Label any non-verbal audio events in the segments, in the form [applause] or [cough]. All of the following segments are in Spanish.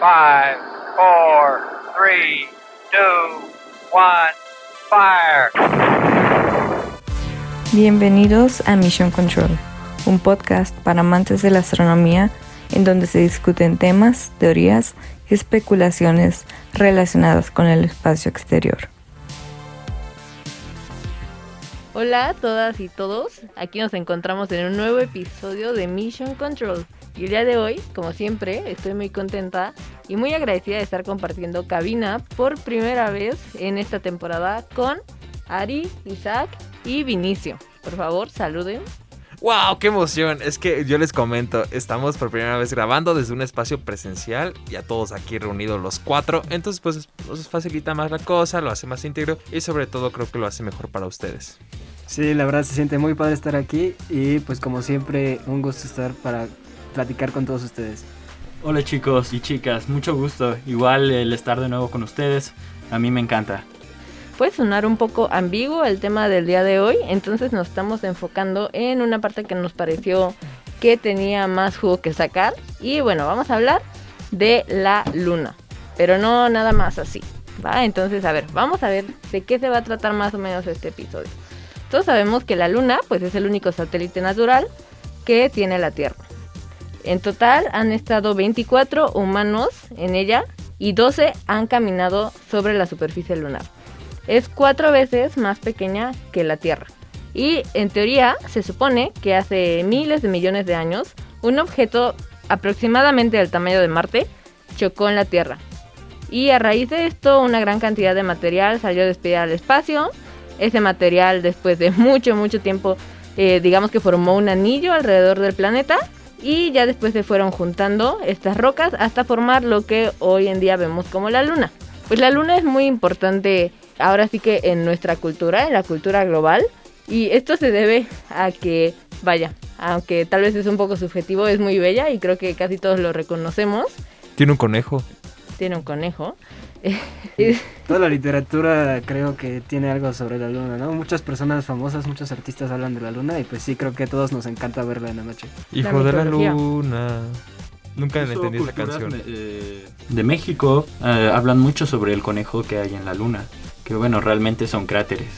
Five, four, three, two, one, fire. Bienvenidos a Mission Control, un podcast para amantes de la astronomía en donde se discuten temas, teorías y especulaciones relacionadas con el espacio exterior. Hola a todas y todos, aquí nos encontramos en un nuevo episodio de Mission Control. Y el día de hoy, como siempre, estoy muy contenta y muy agradecida de estar compartiendo cabina por primera vez en esta temporada con Ari, Isaac y Vinicio. Por favor, saluden. ¡Wow! ¡Qué emoción! Es que yo les comento, estamos por primera vez grabando desde un espacio presencial y a todos aquí reunidos los cuatro. Entonces, pues nos facilita más la cosa, lo hace más íntegro y sobre todo creo que lo hace mejor para ustedes. Sí, la verdad se siente muy padre estar aquí y pues como siempre un gusto estar para platicar con todos ustedes. Hola chicos y chicas, mucho gusto. Igual el estar de nuevo con ustedes, a mí me encanta. Puede sonar un poco ambiguo el tema del día de hoy, entonces nos estamos enfocando en una parte que nos pareció que tenía más jugo que sacar. Y bueno, vamos a hablar de la luna, pero no nada más así. ¿va? Entonces, a ver, vamos a ver de qué se va a tratar más o menos este episodio. Todos sabemos que la luna pues es el único satélite natural que tiene la Tierra. En total han estado 24 humanos en ella y 12 han caminado sobre la superficie lunar. Es cuatro veces más pequeña que la Tierra. Y en teoría se supone que hace miles de millones de años un objeto aproximadamente del tamaño de Marte chocó en la Tierra. Y a raíz de esto una gran cantidad de material salió despedida al espacio. Ese material después de mucho, mucho tiempo, eh, digamos que formó un anillo alrededor del planeta y ya después se fueron juntando estas rocas hasta formar lo que hoy en día vemos como la luna. Pues la luna es muy importante ahora sí que en nuestra cultura, en la cultura global, y esto se debe a que, vaya, aunque tal vez es un poco subjetivo, es muy bella y creo que casi todos lo reconocemos. Tiene un conejo. Tiene un conejo. Toda la literatura creo que tiene algo sobre la luna, ¿no? Muchas personas famosas, muchos artistas hablan de la luna y pues sí, creo que a todos nos encanta verla en la noche. Hijo La de la luna. Nunca Incluso entendí esa canción. eh, de México eh, hablan mucho sobre el conejo que hay en la luna. Que bueno, realmente son cráteres.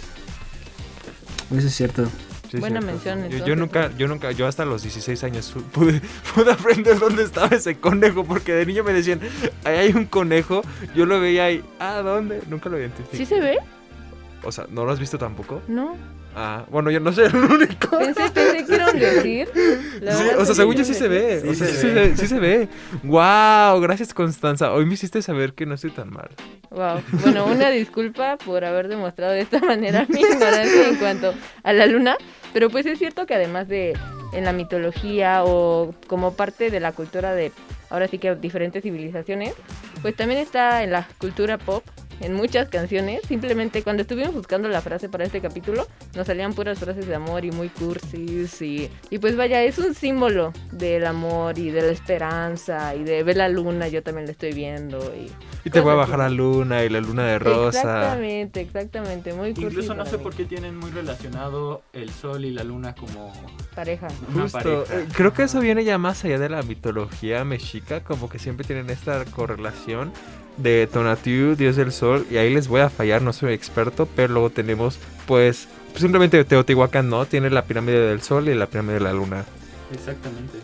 Eso es cierto. Sí, Buena cierto. mención, Yo- nunca, yo nunca, yo hasta los 16 años pude, [laughs] pude aprender dónde estaba ese conejo, porque de niño me decían, ahí hay un conejo, yo lo veía ahí, ah, ¿dónde? Nunca lo identifiqué. ¿Sí se ve? O sea, ¿no lo has visto tampoco? No. Ah, bueno, yo no soy el único. Pensé, pensé que era un [laughs] decir. Sí, o sea, según yo sí se ve. Sí, o sea, se sí, se ve. ve. Sí se ve. Wow, gracias Constanza. Hoy me hiciste saber que no estoy tan mal. Wow. Bueno, una disculpa por haber demostrado de esta manera mi ignorancia en cuanto a la luna, pero pues es cierto que además de en la mitología o como parte de la cultura de ahora sí que diferentes civilizaciones, pues también está en la cultura pop, en muchas canciones. Simplemente cuando estuvimos buscando la frase para este capítulo, nos salían puras frases de amor y muy cursis y, y pues vaya, es un símbolo del amor y de la esperanza y de ver la luna, yo también la estoy viendo y Y te voy a bajar la luna y la luna de rosa. Exactamente, exactamente, muy cursi Incluso no sé mí. por qué tienen muy relacionado el sol y la luna como Pareja. una Justo, pareja. eh, creo que eso viene ya más allá de la mitología mexica, como que siempre tienen esta correlación de Tonatiuh, dios del sol, y ahí les voy a fallar, no soy experto, pero luego tenemos, pues, simplemente Teotihuacán, ¿no? Tiene la pirámide del sol y la pirámide de la luna. Exactamente.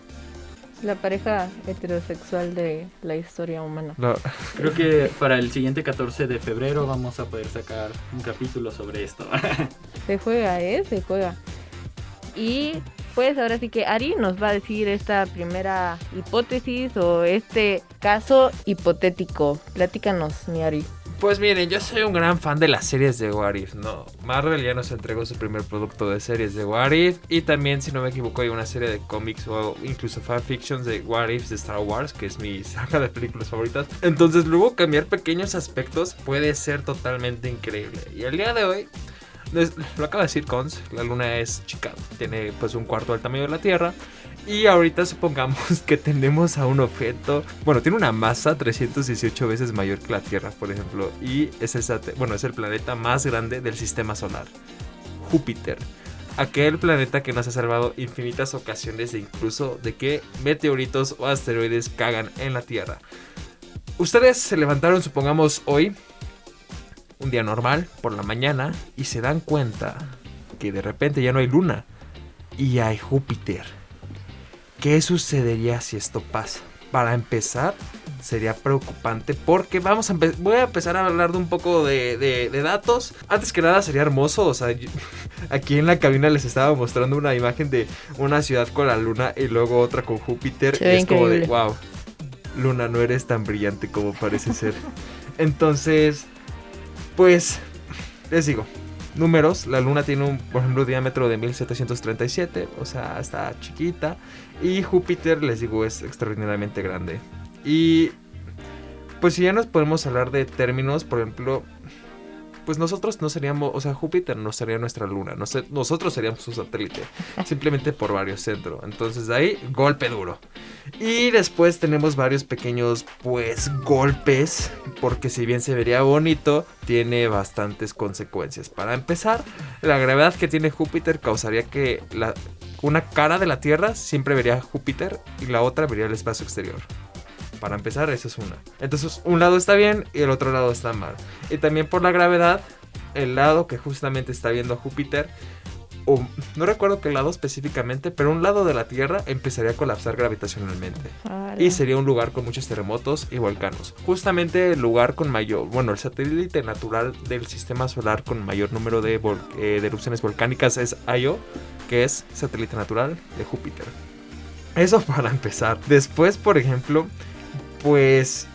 La pareja heterosexual de la historia humana. No, Creo que [laughs] para el siguiente 14 de febrero vamos a poder sacar un capítulo sobre esto. [laughs] Se juega, ¿eh? Se juega. Y pues ahora sí que Ari nos va a decir esta primera hipótesis o este caso hipotético. Platícanos, mi Ari. Pues miren, yo soy un gran fan de las series de What If, ¿no? Marvel ya nos entregó su primer producto de series de What If. Y también, si no me equivoco, hay una serie de cómics o incluso fanfictions de What If de Star Wars, que es mi [laughs] saga de películas favoritas. Entonces, luego cambiar pequeños aspectos puede ser totalmente increíble. Y el día de hoy, lo acaba de decir Cons, la luna es chica, tiene pues un cuarto del tamaño de la Tierra. Y ahorita supongamos [laughs] que tenemos a un objeto, bueno, tiene una masa 318 veces mayor que la Tierra, por ejemplo, y es, el sate- bueno, es el planeta más grande del sistema solar, Júpiter. Aquel planeta que nos ha salvado infinitas ocasiones de incluso de que meteoritos o asteroides cagan en la Tierra. ustedes se levantaron, supongamos, hoy, un día normal, por la mañana, y se dan cuenta que de repente ya no hay luna y hay Júpiter. ¿Qué sucedería si esto pasa? Para empezar, sería preocupante porque vamos a voy a empezar a hablar de un poco de, de- de datos. Antes que nada sería hermoso, o sea, yo- [laughs] aquí en la cabina les estaba mostrando una imagen de una ciudad con la luna y luego otra con Júpiter. Es como de, wow, luna, no eres tan brillante como parece ser. [laughs] Entonces, pues, les digo, números, la luna tiene un, por ejemplo, diámetro de 1737, o sea, está chiquita. Y Júpiter, les digo, es extraordinariamente grande. Y pues si ya nos podemos hablar de términos, por ejemplo, pues nosotros no seríamos, o sea, Júpiter no sería nuestra luna, nosotros seríamos su satélite, simplemente por varios centros. Entonces de ahí, golpe duro. Y después tenemos varios pequeños, pues, golpes, porque si bien se vería bonito, tiene bastantes consecuencias. Para empezar, la gravedad que tiene Júpiter causaría que la, una cara de la Tierra siempre vería Júpiter y la otra vería el espacio exterior. Para empezar, esa es una. Entonces, un lado está bien y el otro lado está mal. Y también por la gravedad, el lado que justamente está viendo a Júpiter, o no recuerdo qué lado específicamente, pero un lado de la Tierra empezaría a colapsar gravitacionalmente. Y sería un lugar con muchos terremotos y volcanos. Justamente el lugar con mayor, bueno, el satélite natural del sistema solar con mayor número de, vol- eh, de erupciones volcánicas es Io, que es satélite natural de Júpiter. Eso para empezar. Después, por ejemplo, pues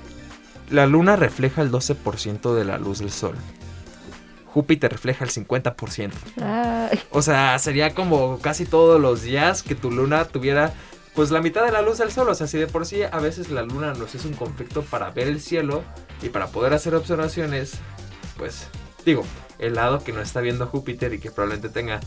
la luna refleja el 12% de la luz del sol. Júpiter refleja el 50%. Ay, O sea, sería como casi todos los días que tu luna tuviera pues la mitad de la luz del sol. O sea, si de por sí a veces la luna nos es un conflicto para ver el cielo y para poder hacer observaciones, pues digo, el lado que no está viendo Júpiter y que probablemente tenga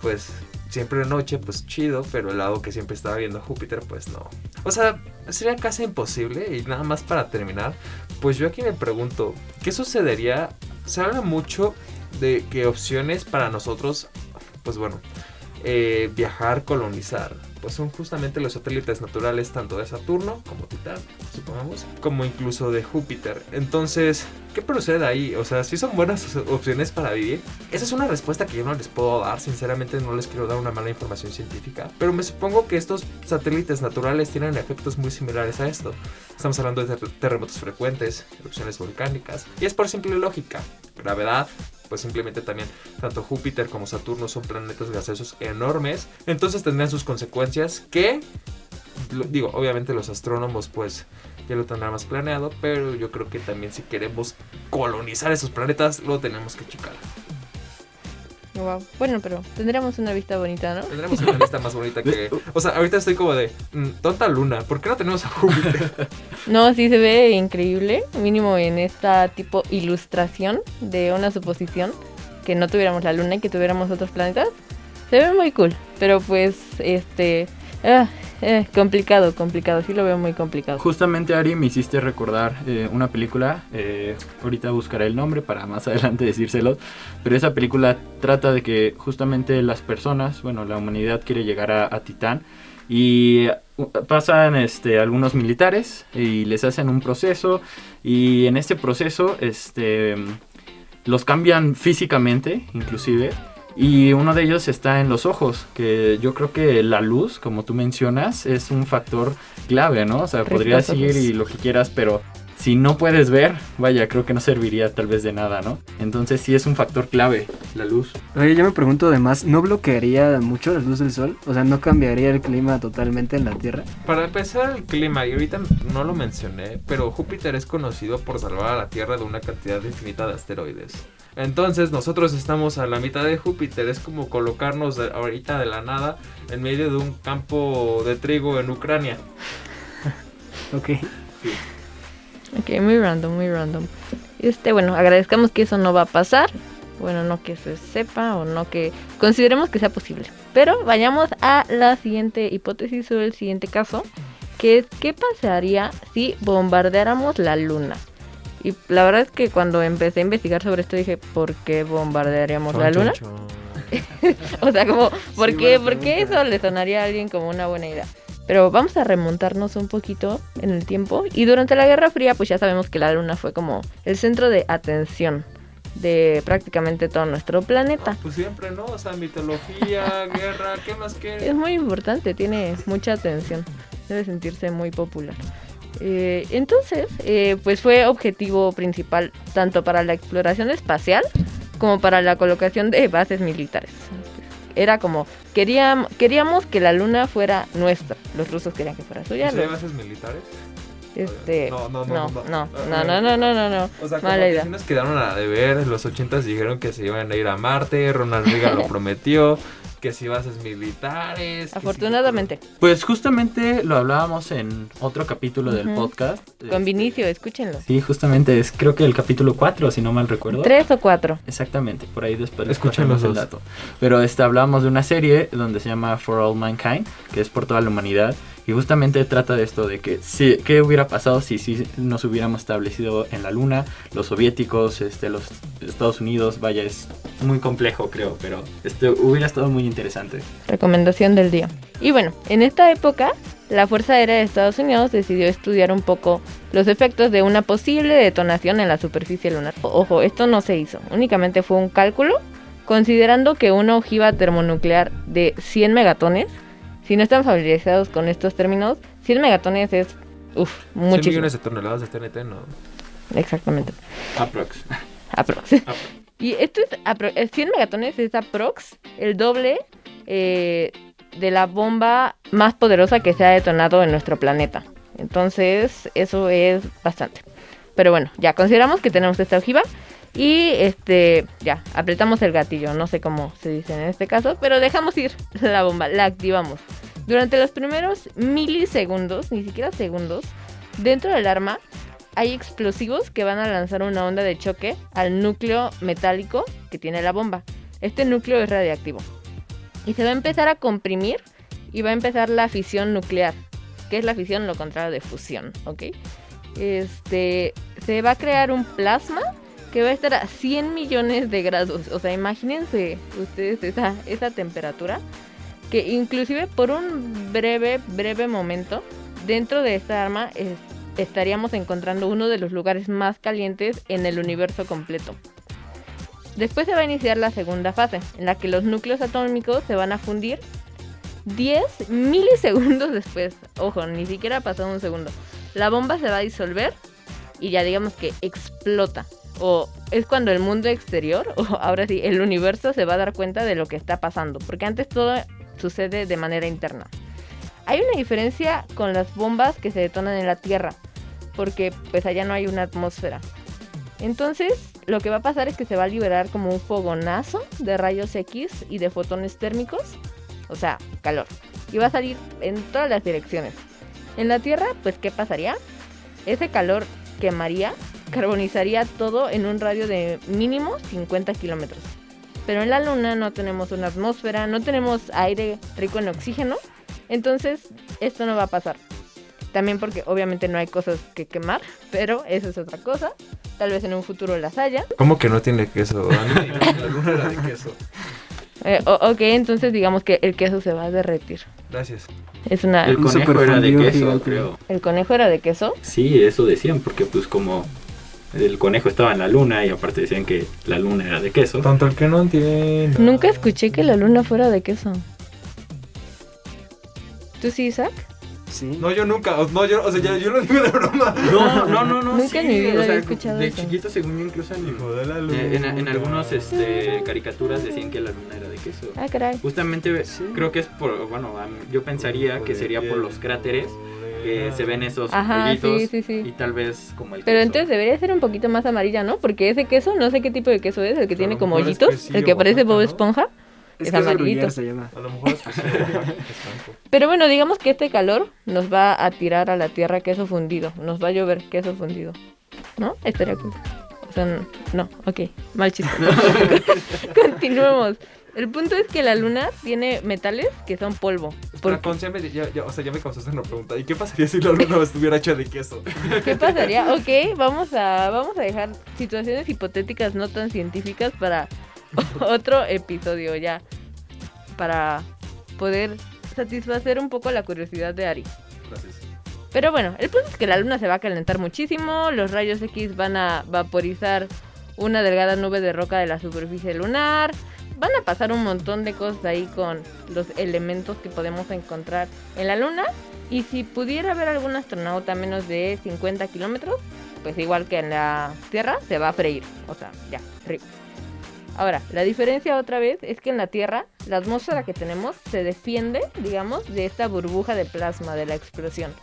pues siempre de noche, pues chido, pero el lado que siempre estaba viendo Júpiter, pues no. O sea, sería casi imposible y nada más para terminar, pues yo aquí me pregunto, ¿qué sucedería? Se habla mucho de que opciones para nosotros, pues bueno, eh, viajar, colonizar, pues son justamente los satélites naturales tanto de Saturno como Titán, supongamos, como incluso de Júpiter. Entonces, ¿qué procede ahí? O sea, si son buenas opciones para vivir. Esa es una respuesta que yo no les puedo dar, sinceramente no les quiero dar una mala información científica, pero me supongo que estos satélites naturales tienen efectos muy similares a esto. Estamos hablando de ter- terremotos frecuentes, erupciones volcánicas, y es por simple lógica, gravedad, pues simplemente también tanto Júpiter como Saturno son planetas gaseosos enormes, entonces tendrán sus consecuencias que, digo, obviamente los astrónomos pues ya lo tendrán más planeado, pero yo creo que también si queremos colonizar esos planetas lo tenemos que checar. Wow. Bueno, pero tendríamos una vista bonita, ¿no? Tendremos una lista más bonita que... [laughs] O sea, ahorita estoy como de, mm, tonta luna, ¿por qué no tenemos a Júpiter? [laughs] No, sí se ve increíble, mínimo en esta tipo ilustración de una suposición que no tuviéramos la luna y que tuviéramos otros planetas. Se ve muy cool, pero pues este ah, eh, complicado, complicado, sí lo veo muy complicado. Justamente Ari me hiciste recordar eh, una película, eh, ahorita buscaré el nombre para más [laughs] adelante decírselos, pero esa película trata de que justamente las personas, bueno, la humanidad quiere llegar a, a Titán y uh, pasan este, algunos militares y les hacen un proceso y en este proceso este, los cambian físicamente inclusive. Y uno de ellos está en los ojos, que yo creo que la luz, como tú mencionas, es un factor clave, ¿no? O sea, podrías ir y lo que quieras, pero si no puedes ver, vaya, creo que no serviría tal vez de nada, ¿no? Entonces sí es un factor clave, la luz. Oye, yo me pregunto además, ¿no bloquearía mucho la luz del sol? O sea, ¿no cambiaría el clima totalmente en la Tierra? Para empezar el clima, y ahorita no lo mencioné, pero Júpiter es conocido por salvar a la Tierra de una cantidad infinita de asteroides. Entonces nosotros estamos a la mitad de Júpiter, es como colocarnos de- ahorita de la nada en medio de un campo de trigo en Ucrania. Ok. Ok, muy random, muy random. Este, bueno, agradezcamos que eso no va a pasar. Bueno, no que se sepa o no que consideremos que sea posible. Pero vayamos a la siguiente hipótesis o el siguiente caso, que es qué pasaría si bombardeáramos la luna. Y la verdad es que cuando empecé a investigar sobre esto dije, ¿por qué bombardearíamos la luna? [laughs] O sea, como, ¿por Sí, qué, ¿por qué eso le sonaría a alguien como una buena idea? Pero vamos a remontarnos un poquito en el tiempo. Y durante la Guerra Fría, pues ya sabemos que la Luna fue como el centro de atención de prácticamente todo nuestro planeta. Pues siempre, ¿no? O sea, mitología, [laughs] guerra, ¿qué más Es quieres? muy importante, tiene mucha atención. Debe sentirse muy popular. Eh, entonces, eh, pues fue objetivo principal tanto para la exploración espacial como para la colocación de bases militares. Era como, queríamos, queríamos que la luna fuera nuestra. Los rusos querían que fuera suya. ¿Sí hay los- bases militares? este, No, no, no, no, no, no. no, no, no, no, no. O sea, como que sí nos quedaron a deber. En los 80 dijeron que se iban a ir a Marte. Ronald Reagan lo [laughs] prometió. Que si bases militares. si- Afortunadamente, Pues justamente lo hablábamos en otro capítulo del podcast. con Este, Vinicio, escúchenlo. Sí, justamente es creo que el capítulo 4, si no mal recuerdo. Tres o cuatro. Exactamente, por ahí después los el dato. Pero este, hablamos de una serie donde se llama For All Mankind, que es por toda la humanidad. Y justamente trata de esto, de que si, qué hubiera pasado si, si nos hubiéramos establecido en la Luna, los soviéticos, este, los Estados Unidos, vaya, es muy complejo creo, pero este, hubiera estado muy interesante. Recomendación del día. Y bueno, en esta época, la Fuerza Aérea de Estados Unidos decidió estudiar un poco los efectos de una posible detonación en la superficie lunar. Ojo, esto no se hizo, únicamente fue un cálculo, considerando que una ojiva termonuclear de 100 megatones, si no están familiarizados con estos términos, 100 megatones es, uff, 100 muchísimo. millones de toneladas de TNT, ¿no? Exactamente. Aprox. Aprox. Y esto es, apro- eh, 100 megatones es aprox el doble eh, de la bomba más poderosa que se ha detonado en nuestro planeta. Entonces, eso es bastante. Pero bueno, ya consideramos que tenemos esta ojiva y este, ya, apretamos el gatillo, no sé cómo se dice en este caso, pero dejamos ir [laughs] la bomba, la activamos. Durante los primeros milisegundos, ni siquiera segundos, dentro del arma hay explosivos que van a lanzar una onda de choque al núcleo metálico que tiene la bomba. Este núcleo es radiactivo. Y se va a empezar a comprimir y va a empezar la fisión nuclear. ¿Qué es la fisión? Lo contrario de fusión, ¿ok? Este, se va a crear un plasma que va a estar a 100 millones de grados. O sea, imagínense ustedes esa, esa temperatura. Que inclusive por un breve, breve momento, dentro de esta arma es- estaríamos encontrando uno de los lugares más calientes en el universo completo. Después se va a iniciar la segunda fase, en la que los núcleos atómicos se van a fundir 10 milisegundos después. Ojo, ni siquiera ha pasado un segundo. La bomba se va a disolver y ya digamos que explota. O es cuando el mundo exterior, o [laughs] ahora sí, el universo se va a dar cuenta de lo que está pasando. Porque antes todo sucede de manera interna. Hay una diferencia con las bombas que se detonan en la Tierra. Porque pues allá no hay una atmósfera. Entonces, lo que va a pasar es que se va a liberar como un fogonazo de rayos X y de fotones térmicos, o sea, calor. Y va a salir en todas las direcciones. En la Tierra, pues, ¿qué pasaría? Ese calor quemaría, carbonizaría todo en un radio de mínimo 50 kilómetros. Pero en la Luna no tenemos una atmósfera, no tenemos aire rico en oxígeno, entonces esto no va a pasar. También porque obviamente no hay cosas que quemar, pero eso es otra cosa. Tal vez en un futuro las haya. ¿Cómo que no tiene queso? La [laughs] luna era de queso. Eh, ok, entonces digamos que el queso se va a derretir. Gracias. Es una... El conejo era de queso, creo. ¿El conejo era de queso? Sí, eso decían, porque pues como el conejo estaba en la luna y aparte decían que la luna era de queso. Tanto el que no entiende. Nunca escuché que la luna fuera de queso. ¿Tú sí, Isaac? Sí. No, yo nunca. o- No, yo, o sea, yo, yo lo digo de broma. No, no, no, no. Nunca en mi vida había escuchado de eso. chiquito, según yo, incluso en, Hijo de la eh, en, luna. en algunos este, caricaturas decían que la luna era de queso. Ah, caray. Justamente Sí. creo que es por, bueno, yo pensaría que sería por los cráteres que se ven esos Ajá, hoyitos sí, sí, sí. y tal vez como el Pero queso. entonces debería ser un poquito más amarilla, ¿no? Porque ese queso, no sé qué tipo de queso es, el que A tiene como mejor es hoyitos, quesillo el que parece Bob ¿no? Esponja. Es Es que amarillito. Se llama. A lo mejor es que. [laughs] Pero bueno, digamos que este calor nos va a tirar a la tierra queso fundido. Nos va a llover queso fundido. ¿No? Estaría cool. O sea, no, ok. Mal chiste. [laughs] [laughs] Continuemos. El punto es que la luna tiene metales que son polvo. Espera, Porque, con- ya me- ya- ya- o sea, ya me causaste una pregunta. ¿Y qué pasaría si la luna estuviera hecha de queso? ¿Qué pasaría? Ok, vamos a, vamos a dejar situaciones hipotéticas no tan científicas para [laughs] otro episodio ya. Para poder satisfacer un poco la curiosidad de Ari. Gracias. Pero bueno, el punto es que la luna se va a calentar muchísimo, los rayos X van a vaporizar una delgada nube de roca de la superficie lunar, van a pasar un montón de cosas ahí con los elementos que podemos encontrar en la luna. Y si pudiera haber algún astronauta a menos de 50 kilómetros, pues igual que en la Tierra, se va a freír. O sea, ya, rip. Ahora, la diferencia otra vez es que en la Tierra, la atmósfera que tenemos se defiende, digamos, de esta burbuja de plasma de la explosión.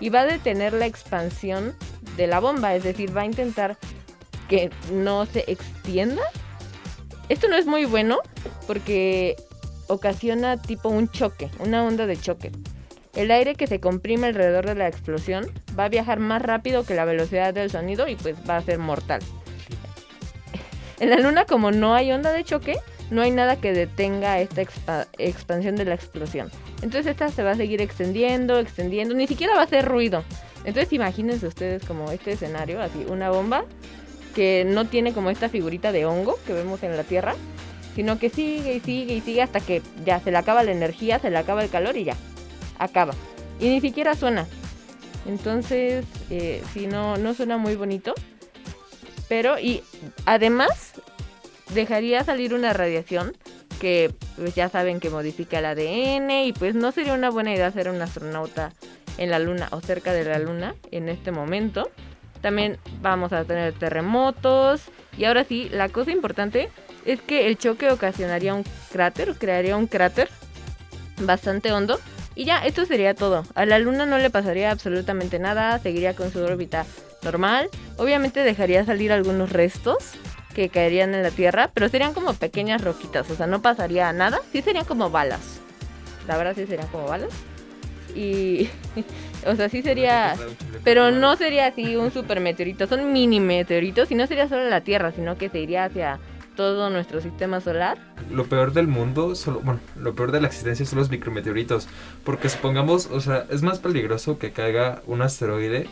Y va a detener la expansión de la bomba, es decir, va a intentar que no se extienda. Esto no es muy bueno porque ocasiona tipo un choque, una onda de choque. El aire que se comprime alrededor de la explosión va a viajar más rápido que la velocidad del sonido y pues va a ser mortal. [laughs] En la luna como no hay onda de choque, no hay nada que detenga esta expa- expansión de la explosión. Entonces esta se va a seguir extendiendo, extendiendo, ni siquiera va a hacer ruido. Entonces imagínense ustedes como este escenario, así una bomba que no tiene como esta figurita de hongo que vemos en la Tierra, sino que sigue y sigue y sigue hasta que ya se le acaba la energía, se le acaba el calor y ya, acaba. Y ni siquiera suena. Entonces, eh, sí, no, no suena muy bonito. Pero, y además, dejaría salir una radiación que pues ya saben que modifica el ADN y pues no sería una buena idea ser un astronauta en la luna o cerca de la luna en este momento. También vamos a tener terremotos y ahora sí, la cosa importante es que el choque ocasionaría un cráter, crearía un cráter bastante hondo y ya, esto sería todo. A la luna no le pasaría absolutamente nada, seguiría con su órbita normal. Obviamente dejaría salir algunos restos que caerían en la Tierra, pero serían como pequeñas roquitas, o sea, no pasaría nada. Sí serían como balas. La verdad sí serían como balas. Y, [laughs] o sea, sí sería... Pero no sería así un super meteorito, son mini meteoritos y no sería solo la Tierra, sino que se iría hacia todo nuestro sistema solar. Lo peor del mundo, solo, bueno, lo peor de la existencia son los micrometeoritos. Porque supongamos, o sea, es más peligroso que caiga un asteroide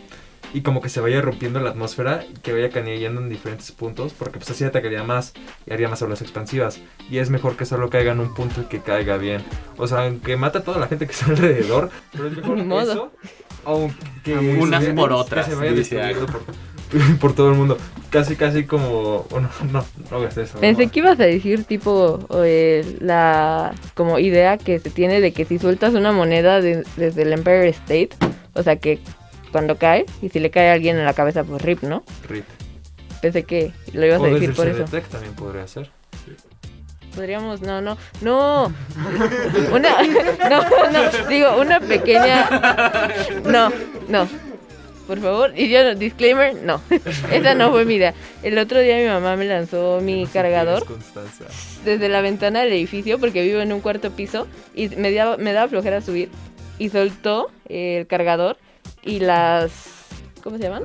y como que se vaya rompiendo la atmósfera y que vaya cayendo en diferentes puntos, porque pues así atacaría más y haría más olas expansivas. Y es mejor que solo caiga en un punto y que caiga bien. O sea, aunque mata a toda la gente que está [laughs] alrededor, pero es mejor [laughs] modo. eso, aunque Unas por que otras, se vaya por, [laughs] por todo el mundo. Casi, casi como... Bueno, no, no hagas eso. Pensé no. que ibas a decir tipo eh, la como idea que se tiene de que si sueltas una moneda de- desde el Empire State, o sea que cuando cae y si le cae a alguien en la cabeza pues rip, ¿no? Rip. Pensé que lo ibas O a decir el por eso. Cedetec también podría ser. Podríamos, no, no, no. Una, [laughs] no, no, digo, una pequeña. No, no. Por favor, y yo, disclaimer, no. [laughs] Esa no fue mi idea. El otro día mi mamá me lanzó mi cargador desde la ventana del edificio porque vivo en un cuarto piso y me daba, me daba flojera subir y soltó el cargador y las ¿cómo se llaman?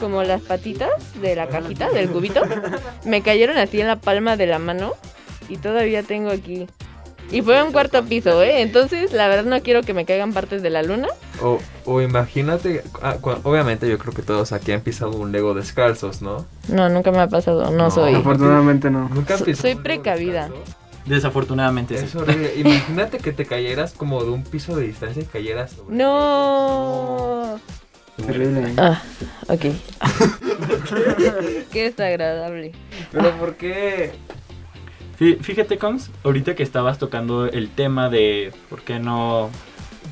Como las patitas de la cajita del cubito [laughs] me cayeron así en la palma de la mano y todavía tengo aquí y fue un cuarto piso, ¿eh? Entonces, la verdad no quiero que me caigan partes de la luna. O, o imagínate, ah, cu- obviamente yo creo que todos aquí han pisado un Lego descalzos, ¿no? No, nunca me ha pasado, no, No. soy. Afortunadamente no. Nunca han So- pisado soy precavida. descalzo? Desafortunadamente sí. Es horrible. Imagínate que te cayeras como de un piso de distancia y cayeras sobre No. Terrible. Ah, ok. [laughs] Qué desagradable. Pero ¿por qué? Fí- Fíjate, Cons, ahorita que estabas tocando el tema de por qué no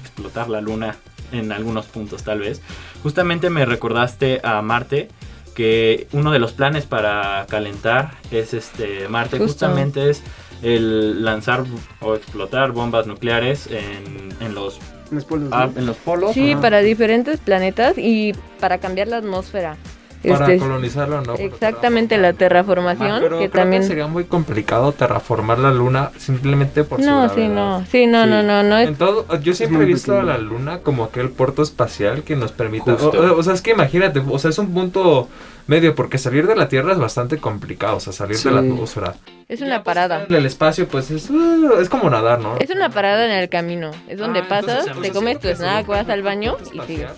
explotar la luna en algunos puntos, tal vez, justamente me recordaste a Marte que uno de los planes para calentar es este Marte Justo. justamente es el lanzar o explotar bombas nucleares en, en los Los polos, ah, ¿no? en los polos Sí, ajá. para diferentes planetas y para cambiar la atmósfera. Para Este, colonizarlo, ¿no? Exactamente la terraformación, Ah, pero que creo también... que sería muy complicado terraformar la luna simplemente por su No, sí, gravedad. no, sí, no, Sí. no, no, no es... En todo, yo siempre he visto a la luna como aquel puerto espacial que nos permite. O, o sea, es que imagínate, o sea, es un punto medio porque salir de la Tierra es bastante complicado, o sea, salir Sí. de la atmósfera. Es Ya, una pues, parada. En el espacio, pues es, uh, es como nadar, ¿no? Es una parada en el camino. Es donde Ah, pasas, entonces te sí comes creo tu que sería snack, un vas al baño y sigues.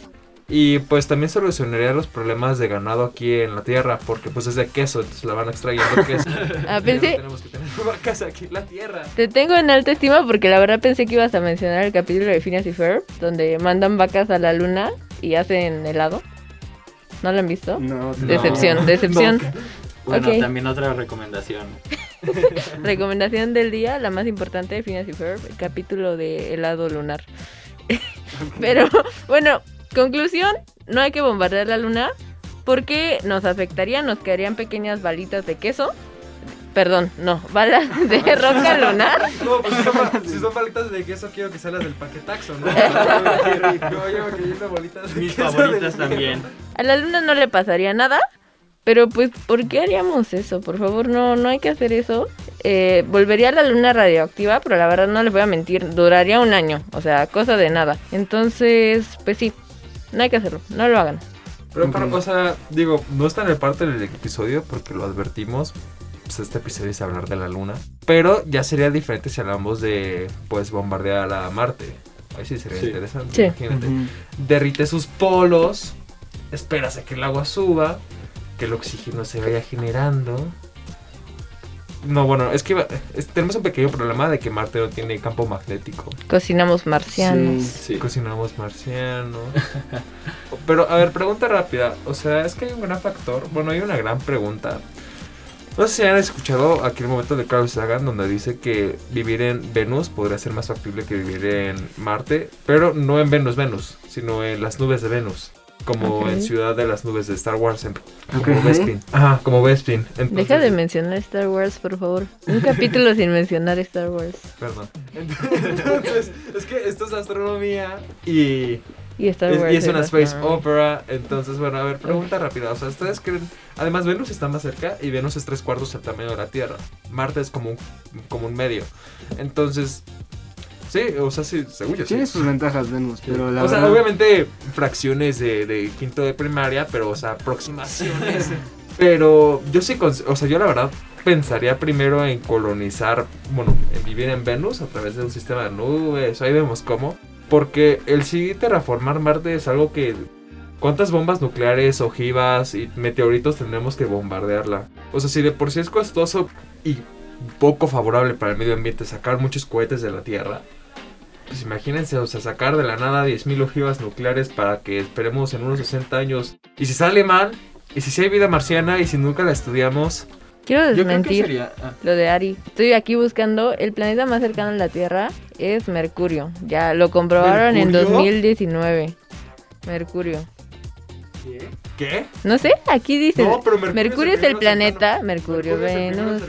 Y pues también solucionaría los problemas de ganado aquí en la tierra, porque pues es de queso, entonces la van extrayendo [laughs] queso. Ah, Ya no pensé, tenemos que tener [laughs] vacas aquí en la tierra. te tengo en alta estima porque la verdad pensé que ibas a mencionar el capítulo de Phineas y Ferb, donde mandan vacas a la luna y hacen helado. ¿No lo han visto? No, Decepción, No. decepción. [laughs] Bueno, también otra recomendación. Recomendación del día, la más importante de Phineas y Ferb, el capítulo de helado lunar. Pero bueno, conclusión, no hay que bombardear la luna porque nos afectaría, nos quedarían pequeñas balitas de queso. Perdón, no, balas de [laughs] roca lunar. No, pues si son, ba- si son bolitas de queso, quiero que salgas del paquetaxo, ¿no? [laughs] Yo llevo queriendo bolitas de Mis queso favoritas también. A la luna no le pasaría nada, pero pues, ¿por qué haríamos eso? Por favor, no, no hay que hacer eso. Eh, volvería a la luna radioactiva, pero la verdad no les voy a mentir, duraría un año, o sea, cosa de nada. Entonces, pues sí, no hay que hacerlo, no lo hagan. Pero, pero, Ok. o sea, digo, no está en el parte del episodio porque lo advertimos. Pues este episodio es hablar de la luna. Pero ya sería diferente si hablamos de, pues, bombardear a Marte. Ahí sí sería Sí. interesante, Sí. imagínate. Derrite sus polos, esperas a que el agua suba, que el oxígeno se vaya generando. No, bueno, es que es- tenemos un pequeño problema de que Marte no tiene campo magnético. Cocinamos marcianos. Sí. Sí. Cocinamos marciano. Pero, a ver, pregunta rápida. O sea, es que hay un gran factor. Bueno, hay una gran pregunta. No sé si han escuchado aquel momento de Carl Sagan donde dice que vivir en Venus podría ser más factible que vivir en Marte, pero no en Venus, Venus, sino en las nubes de Venus. Como en Ciudad de las Nubes de Star Wars, en- como. Bespin. Ajá, como Bespin. Entonces- Deja de mencionar Star Wars, por favor. Un capítulo sin mencionar Star Wars. Perdón. Entonces, es que esto es astronomía y Y Star Es- Wars. y es una space opera. Entonces, bueno, a ver, pregunta rápida. O sea, ¿ustedes creen? Además, Venus está más cerca y Venus es tres cuartos del tamaño de la Tierra. Marte es como un, como un medio. Entonces, sí, o sea, sí, según yo sí. Tiene sus ventajas Venus, pero la O sea, verdad- obviamente fracciones de, de quinto de primaria, pero, o sea, aproximaciones. [laughs] pero yo sí, o sea, yo la verdad pensaría primero en colonizar, bueno, en vivir en Venus a través de un sistema de nubes, ahí vemos cómo. Porque el sí terraformar Marte es algo que... ¿Cuántas bombas nucleares, ojivas y meteoritos tendremos que bombardearla? O sea, si de por sí es costoso y poco favorable para el medio ambiente sacar muchos cohetes de la Tierra, pues imagínense, o sea, sacar de la nada 10.000 ojivas nucleares para que esperemos en unos 60 años. Y si sale mal, y si sí hay vida marciana, y si nunca la estudiamos, Quiero desmentir sería. ah, lo de Ari. Estoy aquí buscando. El planeta más cercano a la Tierra es Mercurio. Ya lo comprobaron en ¿Mercurio? 2019. Mercurio. ¿qué? No sé, aquí dice. No, pero Mercurio, es el planeta. cercano. Mercurio, es Venus.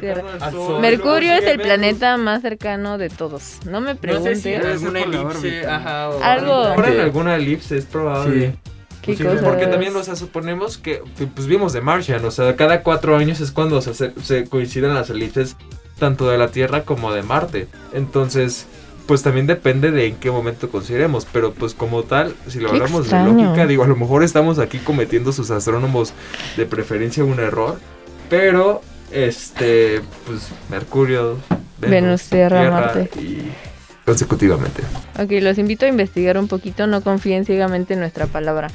Mercurio es el Venus. planeta más cercano de todos. No me No preguntes. sé si Debe alguna ser por la elipse, ajá, o Algo. Ahora en que- alguna elipse es probable. Sí. ¿Qué cosas? Porque también, o sea, suponemos que, pues vimos de Martian, o sea, cada cuatro años es cuando se, se coinciden las elipses tanto de la Tierra como de Marte. Entonces, pues también depende de en qué momento consideremos, pero pues como tal, si lo Qué hablamos extraño. de lógica, digo, a lo mejor estamos aquí cometiendo sus astrónomos de preferencia un error, pero, este, pues Mercurio, Venus, Tierra, Marte. y consecutivamente. Ok, los invito a investigar un poquito, no confíen ciegamente en nuestra palabra.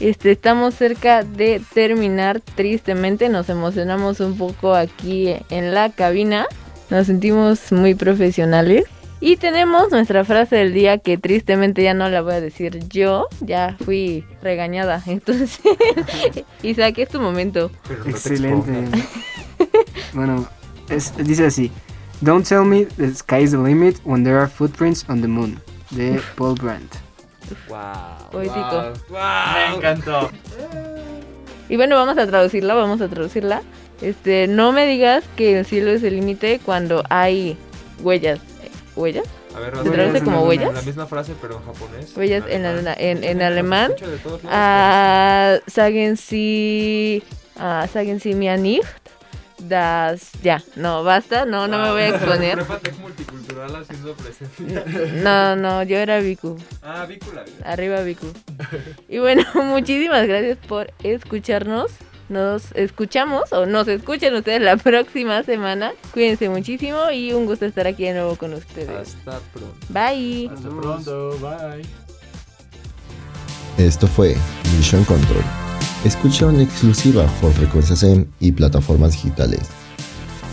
Este, estamos cerca de terminar, tristemente, nos emocionamos un poco aquí en la cabina, nos sentimos muy profesionales y tenemos nuestra frase del día que tristemente ya no la voy a decir yo, ya fui regañada, [laughs] entonces Isaac, es tu momento. Pero no te Excelente. [laughs] bueno, es- dice así: Don't tell me the sky is the limit when there are footprints on the moon. De Paul Brandt. Wow. Poético. Me encantó. Y bueno, vamos a traducirla, vamos a traducirla. Este, no me digas que el cielo es el límite cuando hay huellas. ¿Huellas? A ver, ¿Se vas a traduce ver como la- huellas? La misma frase, pero en japonés. Huellas en alemán. alena- en- en Nos alemán. Ah, sagen Sie, ah, sagen Sie mir nicht, das, ya, no, basta, no, no me voy a exponer. [laughs] Multicultural haciendo presencia. No, no, yo era Viku, Ah, vícula. arriba Viku. Y bueno, [laughs] muchísimas gracias por escucharnos. Nos escuchamos o nos escuchan ustedes la [laughs] próxima semana. Cuídense muchísimo y un gusto estar aquí de nuevo con ustedes. Hasta pronto. Bye. Hasta pronto. Bye. Esto fue Mission Control. Escucha en exclusiva por frecuencias en y plataformas digitales.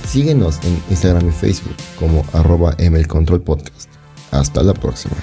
Síguenos en Instagram y Facebook como arroba mlcontrolpodcast. Hasta la próxima.